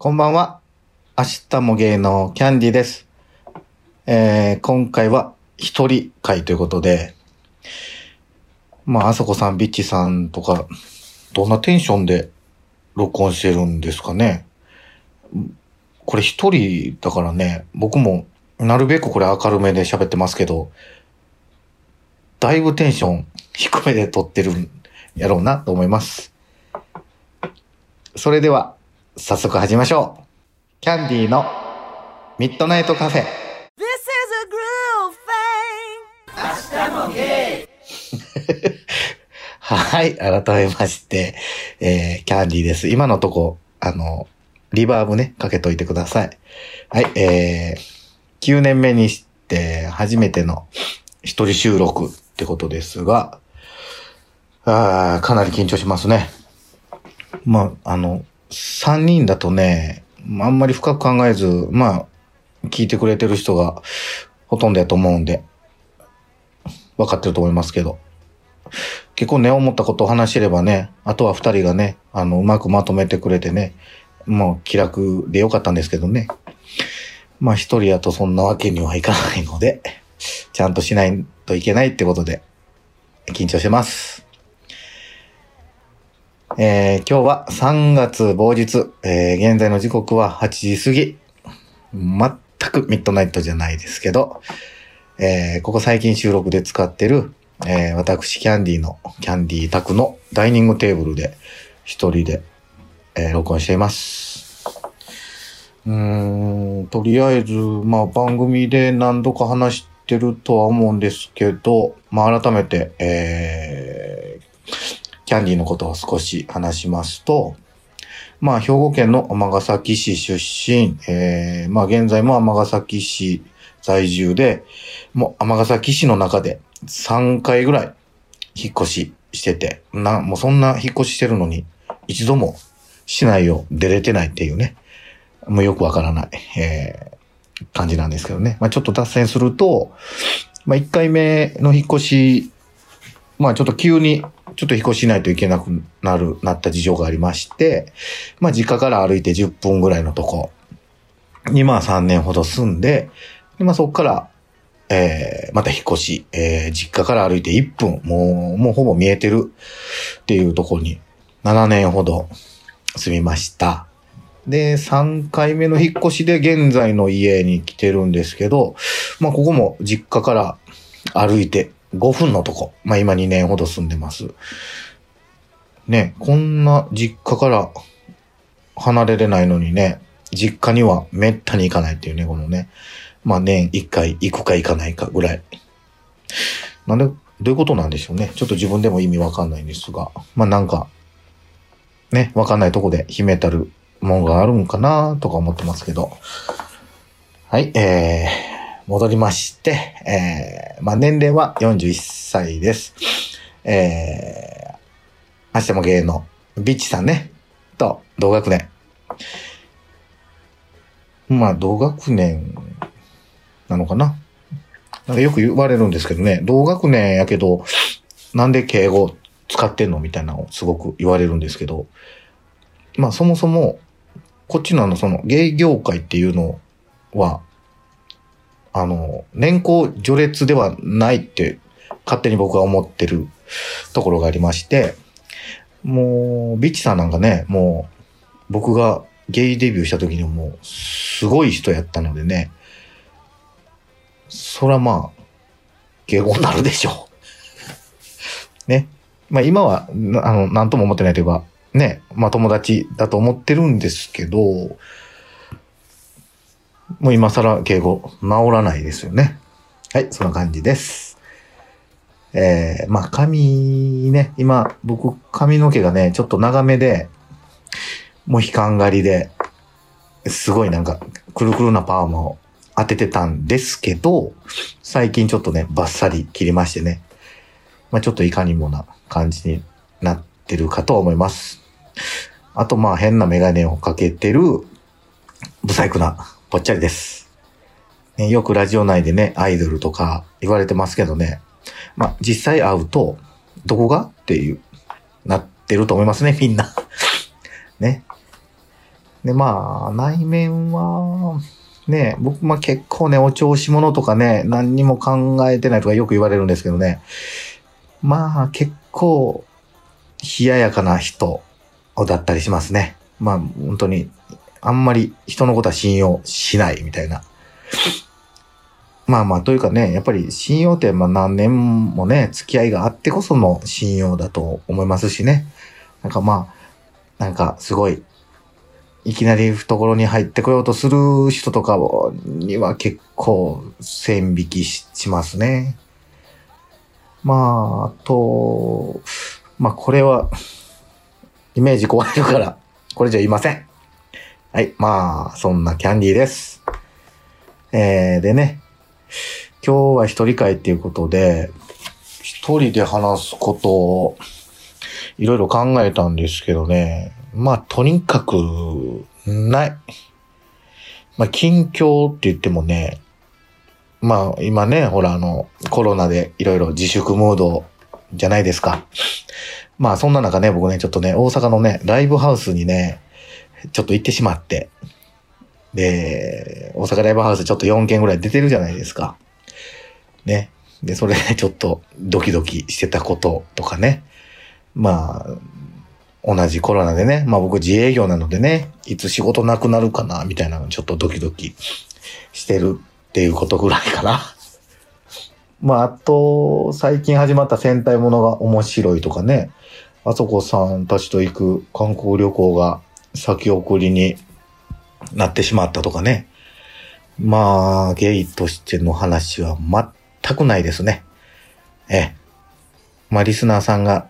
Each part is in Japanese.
こんばんは。明日も芸能キャンディです。えー、今回は一人会ということで、まあ、あそこさん、ビッチさんとか、どんなテンションで録音してるんですかね？これ一人だからね、僕もなるべくこれ明るめで喋ってますけど、だいぶテンション低めで撮ってるんやろうなと思います。それでは、早速始めましょう。キャンディーのミッドナイトカフェ。はい、改めまして、えー、キャンディーです。今のとこ、あの、リバーブね、かけといてください。はい、えー、9年目にして初めての一人収録ってことですが、あーかなり緊張しますね。まあ、あの、3人だとね、あんまり深く考えず、まあ、聞いてくれてる人がほとんどやと思うんで、分かってると思いますけど。結構ね、思ったことを話してればね、あとは二人がね、あの、うまくまとめてくれてね、もう気楽でよかったんですけどね。まあ一人やとそんなわけにはいかないので、ちゃんとしないといけないってことで、緊張してます。えー、今日は3月某日、えー、現在の時刻は8時過ぎ。全くミッドナイトじゃないですけど、えー、ここ最近収録で使ってる、えー、私キャンディの、キャンディー宅のダイニングテーブルで一人で、えー録音しています。うーん、とりあえず、まあ番組で何度か話してるとは思うんですけど、まあ改めて、えー、キャンディーのことを少し話しますと、まあ兵庫県の尼崎市出身、えー、まあ現在も尼崎市在住で、もう尼崎市の中で3回ぐらい引っ越ししてて、な、もうそんな引っ越ししてるのに、一度も市内を出れてないっていうね、もうよくわからない、えー、感じなんですけどね。まあちょっと脱線すると、まあ1回目の引っ越し、まあちょっと急に、ちょっと引っ越しないといけなくなる、なった事情がありまして、まあ実家から歩いて10分ぐらいのとこにまあ3年ほど住んで、でまあそこから、えー、また引っ越し、えー、実家から歩いて1分、もう、もうほぼ見えてるっていうとこに7年ほど住みました。で、3回目の引っ越しで現在の家に来てるんですけど、まあここも実家から歩いて5分のとこ。まあ今2年ほど住んでます。ね、こんな実家から離れれないのにね、実家にはめったに行かないっていうね、このね。まあ年1回行くか行かないかぐらい。なんで、どういうことなんでしょうね。ちょっと自分でも意味わかんないんですが。まあなんか、ね、わかんないとこで秘めたるもんがあるんかなとか思ってますけど。はい、えー、戻りまして、えー、まあ年齢は41歳です。えー、明日も芸能、ビッチさんね、と同学年。まあ同学年なのかな？なんかよく言われるんですけどね、同学年やけど、なんで敬語使ってんのみたいなのをすごく言われるんですけど、まあそもそも、こっちのあのその芸業界っていうのは、あの、年功序列ではないって勝手に僕は思ってるところがありまして、もう、ビッチさんなんかね、もう、僕がゲイデビューした時にもう、すごい人やったのでね、そらまあ、敬語になるでしょう。ね。まあ今は、あの、なんとも思ってないというか、ね、まあ友達だと思ってるんですけど、もう今更敬語治らないですよね。はい、そんな感じです。えー、まあ髪ね、今僕髪の毛がね、ちょっと長めで、もう悲観狩りで、すごいなんか、くるくるなパーマを当ててたんですけど、最近ちょっとね、バッサリ切りましてね。まあちょっといかにもな感じになってるかと思います。あとまあ変なメガネをかけてる、ブサイクなぽっちゃりです。ね、よくラジオ内でね、アイドルとか言われてますけどね。まあ実際会うと、どこがっていう、なってると思いますね、みんな。ね。で、まあ、内面は、ね、僕、まあ結構ね、お調子者とかね、何にも考えてないとかよく言われるんですけどね。まあ結構、冷ややかな人だったりしますね。まあ本当に、あんまり人のことは信用しないみたいな。まあまあ、というかね、やっぱり信用ってまあ何年もね、付き合いがあってこその信用だと思いますしね。なんかまあ、なんかすごい、いきなり懐に入ってこようとする人とかには結構線引きしますね。まあ、あと、まあこれは、イメージ壊れるから、これじゃ言いません。はい、まあ、そんなキャンディーです。えー、でね、今日は一人会っていうことで、一人で話すことをいろいろ考えたんですけどね。まあ、とにかく、ない。まあ、近況って言ってもね、まあ、今ね、ほら、あの、コロナでいろいろ自粛ムードじゃないですか。まあ、そんな中ね、僕ね、ちょっとね、大阪のね、ライブハウスにね、ちょっと行ってしまって。で、大阪ライブハウスちょっと4件ぐらい出てるじゃないですか。ね。で、それでちょっとドキドキしてたこととかね。まあ、同じコロナでね、まあ僕自営業なのでね、いつ仕事なくなるかな、みたいなのちょっとドキドキしてるっていうことぐらいかな。まあ、あと、最近始まった戦隊ものが面白いとかね、あそこさんたちと行く観光旅行が先送りになってしまったとかね。まあ、ゲイとしての話は全くないですね。ええ。まあ、リスナーさんが、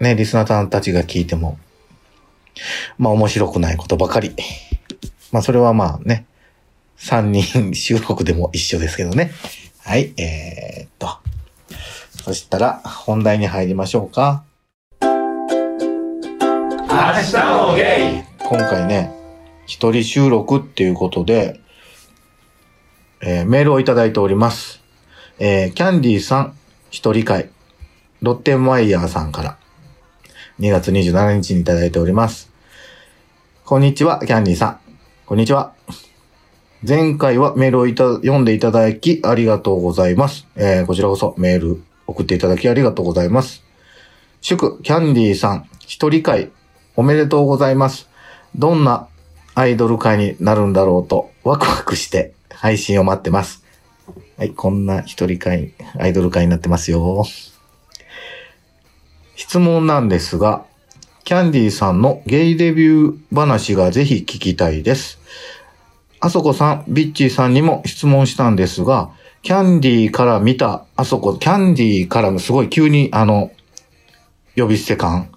ね、リスナーさんたちが聞いても、まあ、面白くないことばかり。まあ、それはまあね、3人収録でも一緒ですけどね。はい、えー、っと。そしたら、本題に入りましょうか。明日もゲイ今回ね、一人収録っていうことで、えーメールをいただいております。えーキャンディーさん、一人会、ロッテンマイヤーさんから、2月27日にいただいております。こんにちは、キャンディーさん。こんにちは。前回はメールをいた読んでいただきありがとうございます。えーこちらこそメール送っていただきありがとうございます。祝、キャンディーさん、一人会、おめでとうございます。どんなアイドル会になるんだろうとワクワクして配信を待ってます。はい、こんな一人会、アイドル会になってますよ。質問なんですが、キャンディーさんのゲイデビュー話がぜひ聞きたいです。あそこさん、ビッチーさんにも質問したんですが、キャンディーから見た、あそこ、キャンディーからもすごい急にあの、呼び捨て感。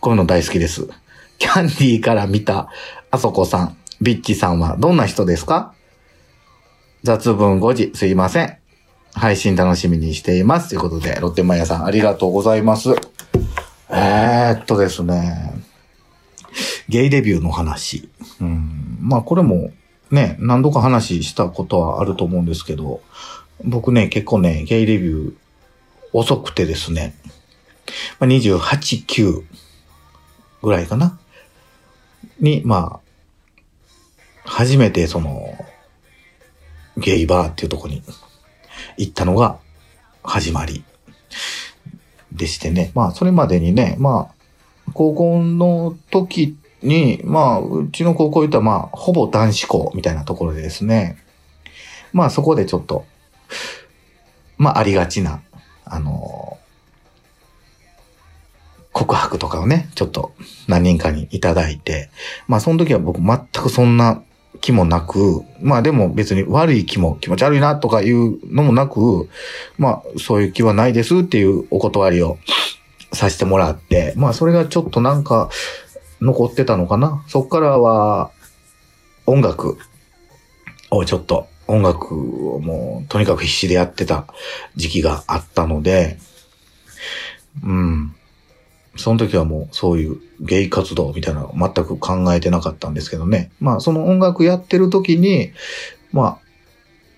こういうの大好きです。キャンディーから見た、あそこさん、ビッチさんはどんな人ですか？雑文5時、すいません。配信楽しみにしています。ということで、ロッテマイヤさん、ありがとうございます。えー、っとですね、ゲイデビューの話。うん、まあ、これも、ね、何度か話したことはあると思うんですけど、僕ね、結構ね、ゲイデビュー遅くてですね、ま、28、9ぐらいかなに、まあ、初めてその、ゲイバーっていうとこに行ったのが始まりでしてね。まあ、それまでにね、まあ、高校の時に、まあ、うちの高校行ったら、まあ、ほぼ男子校みたいなところでですね。まあ、そこでちょっと、まあ、ありがちな、あの告白とかをね、ちょっと何人かにいただいて、まあその時は僕全くそんな気もなく、まあでも別に悪い気も気持ち悪いなとかいうのもなく、まあそういう気はないですっていうお断りをさせてもらって、まあそれがちょっとなんか残ってたのかな。そっからは音楽をちょっと音楽をもうとにかく必死でやってた時期があったので、うん。その時はもうそういうゲイ活動みたいなの全く考えてなかったんですけどね。まあその音楽やってる時に、ま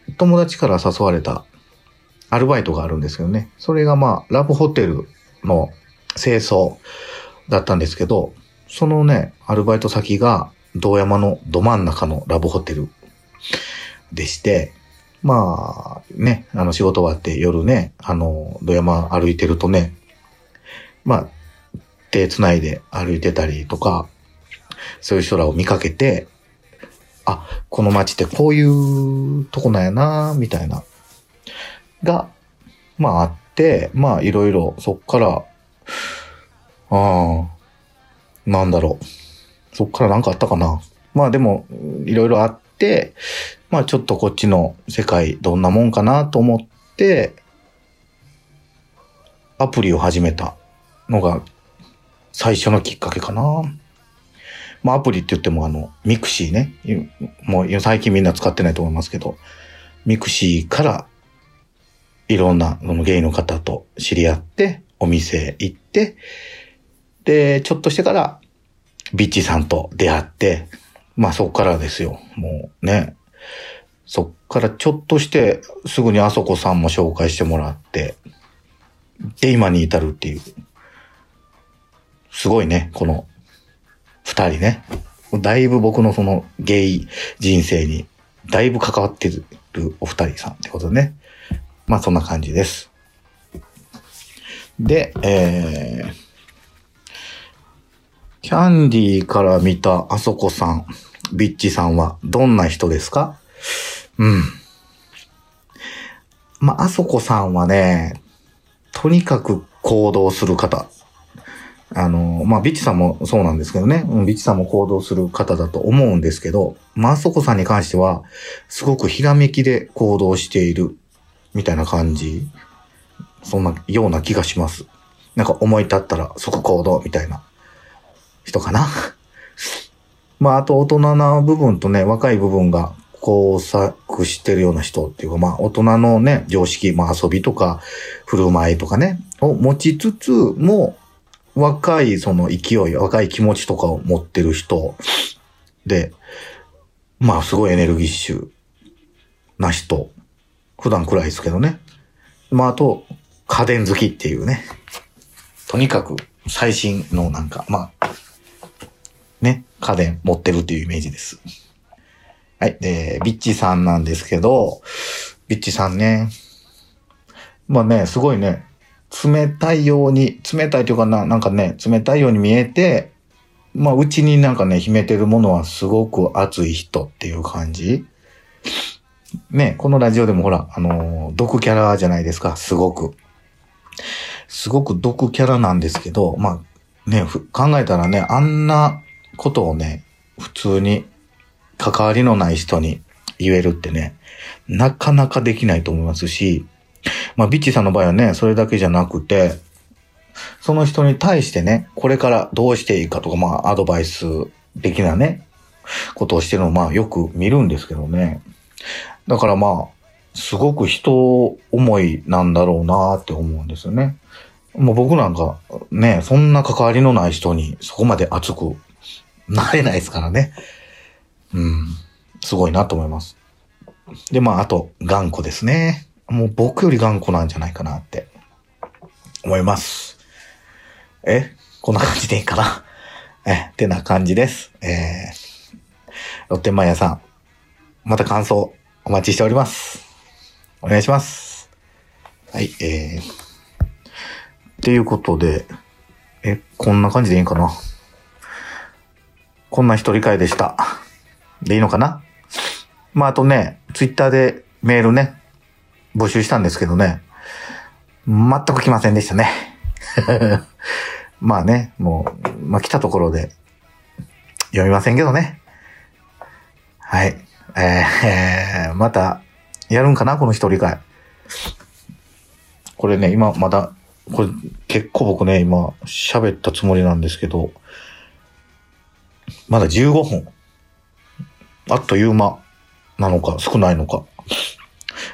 あ友達から誘われたアルバイトがあるんですけどね。それがまあラブホテルの清掃だったんですけど、そのね、アルバイト先が道山のど真ん中のラブホテルでして、まあ、ね、あの仕事終わって夜ね、あの、道山歩いてるとね、まあ、手繋いで歩いてたりとか、そういう人らを見かけて、あ、この街ってこういうとこなんやな、みたいな、が、まああって、まあいろいろそっから、ああ、なんだろう。そっからなんかあったかな。まあでも、いろいろあって、まあちょっとこっちの世界どんなもんかなと思って、アプリを始めたのが最初のきっかけかな。まあアプリって言ってもあの、 mixi ね。もう最近みんな使ってないと思いますけど、 mixi からいろんなそのゲイの方と知り合って、お店行って、で、ちょっとしてから、ビッチさんと出会って、まあそっからですよ。もうね。そっからちょっとして、すぐにあそこさんも紹介してもらって、で、今に至るっていう。すごいね、この二人ね。だいぶ僕のそのゲイ人生に、だいぶ関わってるお二人さんってことね。まあそんな感じです。で、えー、キャンディーから見たあそこさん、ビッチさんはどんな人ですか？うん。まあ、あそこさんはね、とにかく行動する方。あの、まあ、ビッチさんもそうなんですけどね。うんビッチさんも行動する方だと思うんですけど、まあ、そこさんに関しては、すごくひらめきで行動している、みたいな感じ。そんなような気がします。なんか思い立ったら即行動みたいな人かな。まあ、あと大人な部分とね、若い部分が交錯してるような人っていうか、まあ、大人のね、常識、まあ、遊びとか、振る舞いとかね、を持ちつつも、若いその勢い、若い気持ちとかを持ってる人で、まあ、すごいエネルギッシュな人。普段暗いですけどね。まあ、あと、家電好きっていうね。とにかく最新のなんか、まあ、ね、家電持ってるっていうイメージです。はい。で、ビッチさんなんですけど、ビッチさんね、まあね、すごいね、冷たいように、冷たいというかな、なんかね、冷たいように見えて、まあ、うちになんかね、秘めてるものはすごく熱い人っていう感じ。ね、このラジオでもほら、あのー毒キャラじゃないですか、すごく。すごく毒キャラなんですけど、まあ、ね、考えたらね、あんなことをね、普通に関わりのない人に言えるってね、なかなかできないと思いますし、まあ、ビッチさんの場合はね、それだけじゃなくて、その人に対してね、これからどうしていいかとか、まあ、アドバイス的なね、ことをしてるのを、まあ、よく見るんですけどね。だからまあ、すごく人思いなんだろうなって思うんですよね。もう僕なんかね、そんな関わりのない人にそこまで熱くなれないですからね。うん。すごいなと思います。で、まあ、あと、頑固ですね。もう僕より頑固なんじゃないかなって。思います。え？こんな感じでいいかな？え、ってな感じです。えー、ロッテンマイヤーさん、また感想お待ちしております。お願いします。はい、えー、っていうことで、え、こんな感じでいいかな？こんな一人会でした。でいいのかな？まあ、あとね、ツイッターでメールね、募集したんですけどね、全く来ませんでしたね。まあね、もう、まあ来たところで読みませんけどね。はい。えー、また、やるんかなこの一人会。これね、今まだ、これ結構僕ね、今喋ったつもりなんですけど、まだ15分。あっという間なのか少ないのか。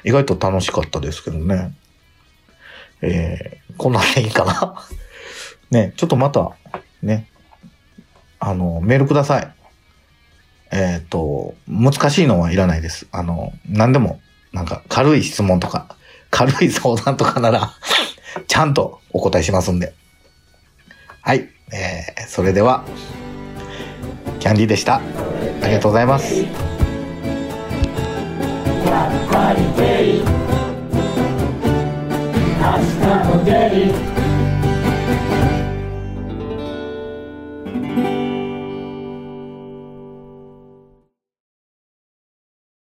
意外と楽しかったですけどね。えー、こんなんでいいかな。ね、ちょっとまた、ね、あの、メールください。えっ、と、難しいのはいらないです。あの、何でも、なんか軽い質問とか、軽い相談とかなら、ちゃんとお答えしますんで。はい。えー、それでは、キャンディーでしたありがとうございます Hasta Hasta